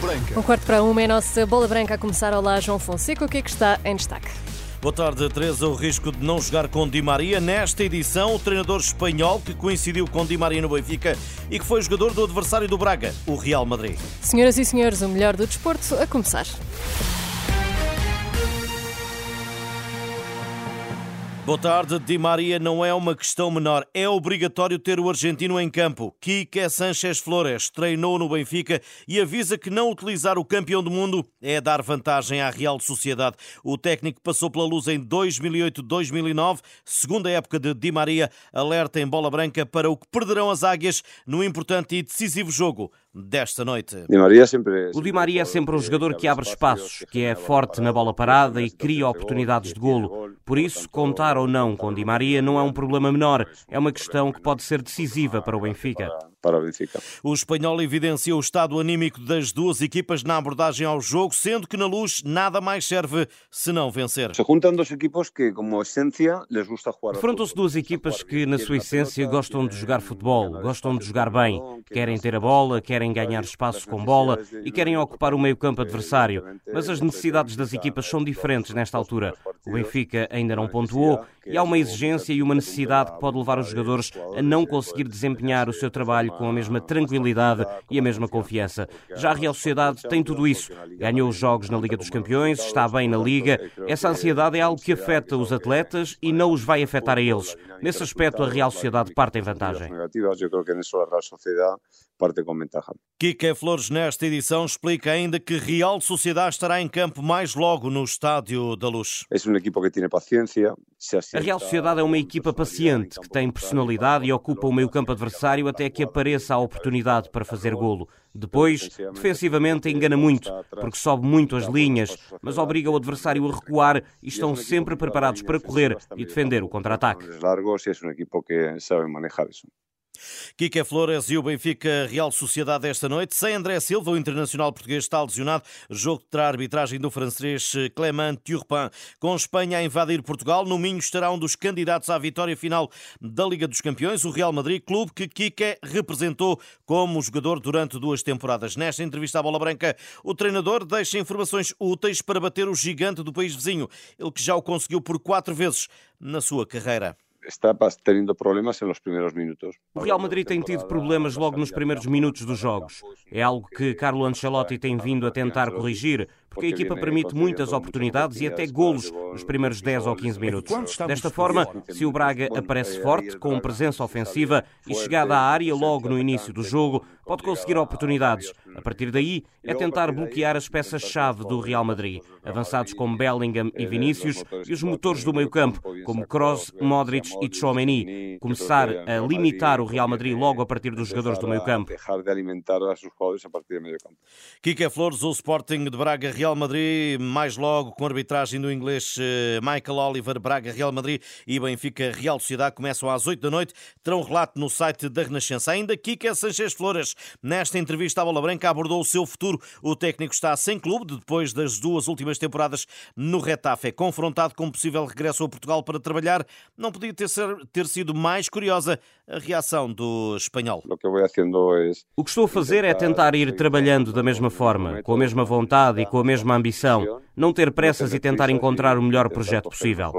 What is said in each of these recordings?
Branca. Um quarto para uma é a nossa bola branca a começar. Olá, João Fonseca. O que é que está em destaque? Boa tarde, Teresa. O risco de não jogar com Di Maria. Nesta edição, o treinador espanhol que coincidiu com Di Maria no Benfica e que foi jogador do adversário do Braga, o Real Madrid. Senhoras e senhores, o melhor do desporto a começar. Boa tarde. Di Maria não é uma questão menor. É obrigatório ter o argentino em campo. Quique Sánchez Flores treinou no Benfica e avisa que não utilizar o campeão do mundo é dar vantagem à Real Sociedade. O técnico passou pela luz em 2008-2009, segunda época de Di Maria, alerta em bola branca para o que perderão as águias no importante e decisivo jogo desta noite. Di Maria sempre, o Di Maria é sempre um jogador que abre espaços, que é forte na bola parada e cria oportunidades de golo. Por isso, contar ou não com Di Maria não é um problema menor, é uma questão que pode ser decisiva para o Benfica para o Benfica. O espanhol evidencia o estado anímico das duas equipas na abordagem ao jogo, sendo que na luz nada mais serve senão vencer. Se juntam dois equipos que, como essência, les gusta jogar. Defrontam-se duas equipas que, na sua essência, gostam de jogar futebol, gostam de jogar bem, querem ter a bola, querem ganhar espaço com bola e querem ocupar o meio-campo adversário. Mas as necessidades das equipas são diferentes nesta altura. O Benfica ainda não pontuou e há uma exigência e uma necessidade que pode levar os jogadores a não conseguir desempenhar o seu trabalho com a mesma tranquilidade e a mesma confiança. Já a Real Sociedade tem tudo isso. Ganhou os jogos na Liga dos Campeões, está bem na Liga. Essa ansiedade é algo que afeta os atletas e não os vai afetar a eles. Nesse aspecto, a Real Sociedade parte em vantagem. Kike Flores, nesta edição, explica ainda que Real Sociedade estará em campo mais logo no Estádio da Luz. É um equipo que tem paciência. A Real Sociedade é uma equipa paciente, que tem personalidade e ocupa o meio campo adversário até que apareça a oportunidade para fazer golo. Depois, defensivamente, engana muito, porque sobe muito as linhas, mas obriga o adversário a recuar e estão sempre preparados para correr e defender o contra-ataque. Kike Flores e o Benfica Real Sociedade esta noite. Sem André Silva, o internacional português está lesionado. Jogo terá arbitragem do francês Clément Turpin. Com Espanha a invadir Portugal, no Minho estará um dos candidatos à vitória final da Liga dos Campeões, o Real Madrid, clube que Kike representou como jogador durante duas temporadas. Nesta entrevista à Bola Branca, o treinador deixa informações úteis para bater o gigante do país vizinho, ele que já o conseguiu por quatro vezes na sua carreira está tendo problemas nos primeiros minutos. O Real Madrid tem tido problemas logo nos primeiros minutos dos jogos. É algo que Carlo Ancelotti tem vindo a tentar corrigir, porque a equipa permite muitas oportunidades e até golos nos primeiros 10 ou 15 minutos. Desta forma, se o Braga aparece forte, com presença ofensiva e chegada à área logo no início do jogo, pode conseguir oportunidades. A partir daí, é tentar bloquear as peças-chave do Real Madrid, avançados como Bellingham e Vinícius, e os motores do meio-campo, como Kroos, Modric e Tchouameni. Começar a limitar o Real Madrid logo a partir dos jogadores do meio-campo. Kike Flores, o Sporting de Braga, Real Madrid, mais logo com a arbitragem do inglês eh, Michael Oliver, Braga, Real Madrid e Benfica, Real Sociedade, começam às 8 da noite. Terão um relato no site da Renascença. Ainda Kike Sanchez Flores Nesta entrevista à Bola Branca abordou o seu futuro. O técnico está sem clube depois das duas últimas temporadas no Retafe. É confrontado com um possível regresso a Portugal para trabalhar. Não podia ter, ser, ter sido mais curiosa a reação do espanhol. O que estou a fazer é tentar ir trabalhando da mesma forma, com a mesma vontade e com a mesma ambição. Não ter pressas e tentar encontrar o melhor projeto possível.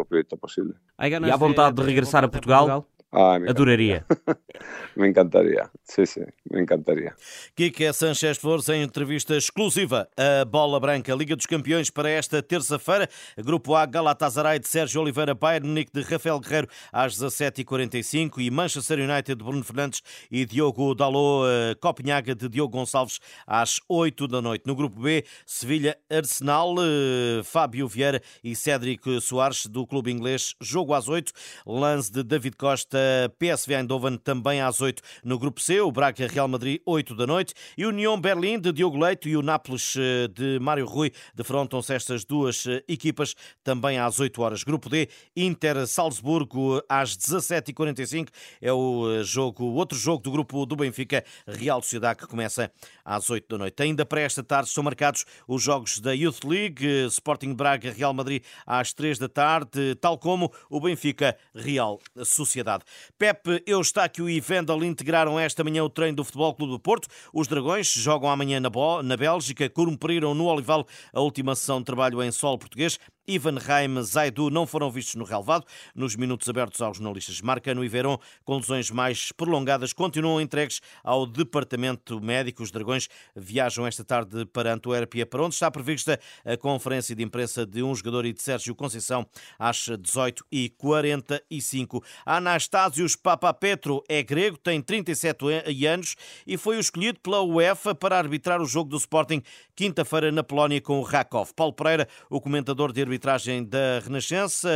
E há vontade de regressar a Portugal? Ah, Adoraria. me encantaria. Sim, sim, me encantaria. Kike Sanchez Flores em entrevista exclusiva a Bola Branca, Liga dos Campeões para esta terça-feira. Grupo A, Galatasaray de Sérgio Oliveira, Bayern Munique de Rafael Guerreiro às 17h45 e Manchester United de Bruno Fernandes e Diogo Dalot, eh, Copenhaga de Diogo Gonçalves às 8 da noite. No grupo B, Sevilha, Arsenal, eh, Fábio Vieira e Cédric Soares do clube inglês, jogo às 8. Lance de David Costa PSV Eindhoven também às 8 no Grupo C, o Braga Real Madrid 8 da noite e o União Berlim de Diogo Leito e o Nápoles eh, de Mário Rui defrontam-se estas duas eh, equipas também às 8 horas. Grupo D, Inter Salzburgo às 17h45 é o eh, jogo, o outro jogo do grupo do Benfica, Real Sociedade que começa às 8 da noite. Ainda para esta tarde são marcados os jogos da Youth League, Sporting Braga Real Madrid às 3 da tarde, tal como o Benfica Real Sociedade. Pepe Eustáquio e Integraram esta manhã o treino do Futebol Clube do Porto. Os Dragões jogam amanhã na, na Bélgica, cumpriram no Olival a última sessão de trabalho em solo português. Ivan Raim, Zaidu não foram vistos no relevado. Nos minutos abertos aos jornalistas, Marcano e Verón, com lesões mais prolongadas, continuam entregues ao Departamento Médico. Os Dragões viajam esta tarde para Antuérpia, para onde está prevista a conferência de imprensa de um jogador e de Sérgio Conceição às 18h45. Anastásios Papapetro é grego, tem 37 anos e foi escolhido pela UEFA para arbitrar o jogo do Sporting quinta-feira na Polónia com o Rakov. Paulo Pereira, o comentador de arbitragem da Renascença.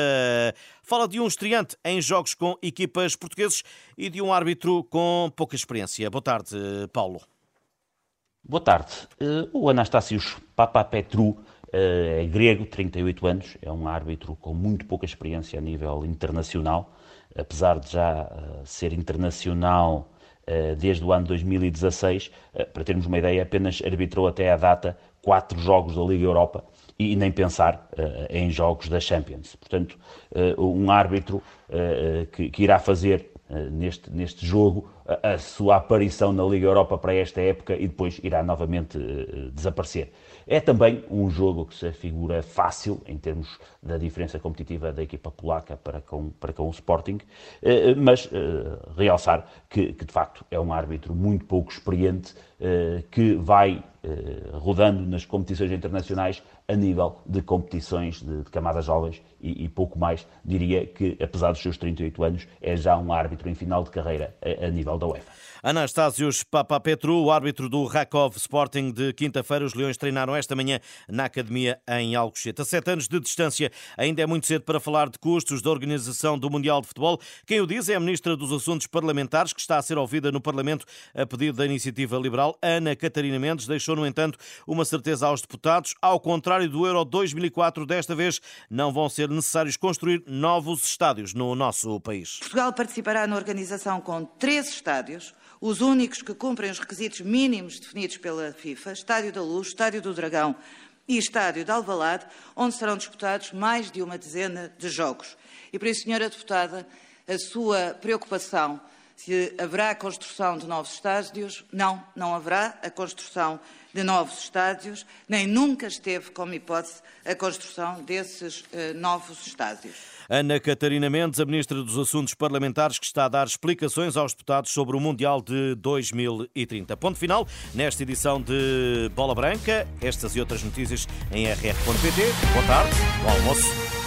Fala de um estreante em jogos com equipas portugueses e de um árbitro com pouca experiência. Boa tarde, Paulo. Boa tarde. Eh, o Anastasios Papapetru eh, é grego, 38 anos, é um árbitro com muito pouca experiência a nível internacional, apesar de já eh, ser internacional desde o ano 2016. Para termos uma ideia, apenas arbitrou até à data quatro jogos da Liga Europa e nem pensar uh, em jogos da Champions. Portanto, um árbitro que, irá fazer neste, neste jogo a, a, sua aparição na Liga Europa para esta época e depois irá novamente desaparecer. É também um jogo que se figura fácil em termos da diferença competitiva da equipa polaca para com, para com o Sporting, mas realçar que, que de facto é um árbitro muito pouco experiente que vai rodando nas competições internacionais a nível de competições de, de camadas jovens e, e, pouco mais. Diria que, apesar dos seus 38 anos, é já um árbitro em final de carreira a, a nível da UEFA. Anastásios Papapetru, o árbitro do Rakov Sporting de quinta-feira. Os Leões treinaram esta manhã na academia em Alcochete. A sete anos de distância, ainda é muito cedo para falar de custos da organização do Mundial de Futebol. Quem o diz é a Ministra dos Assuntos Parlamentares, que está a ser ouvida no Parlamento a pedido da Iniciativa Liberal. Ana Catarina Mendes deixou, no entanto, uma certeza aos deputados. Ao contrário do Euro 2004, desta vez não vão ser necessários construir novos estádios no nosso país. Portugal participará na organização com três estádios os únicos que cumprem os requisitos mínimos definidos pela FIFA, Estádio da Luz, Estádio do Dragão e Estádio de Alvalade, onde serão disputados mais de uma dezena de jogos. E por isso, Senhora Deputada, a sua preocupação se haverá a construção de novos estádios, não, não haverá a construção de novos estádios, nem nunca esteve como hipótese a construção desses uh, novos estádios. Ana Catarina Mendes, a Ministra dos Assuntos Parlamentares, que está a dar explicações aos deputados sobre o Mundial de 2030. Ponto final nesta edição de Bola Branca. Estas e outras notícias em rr.pt. Boa tarde, bom almoço.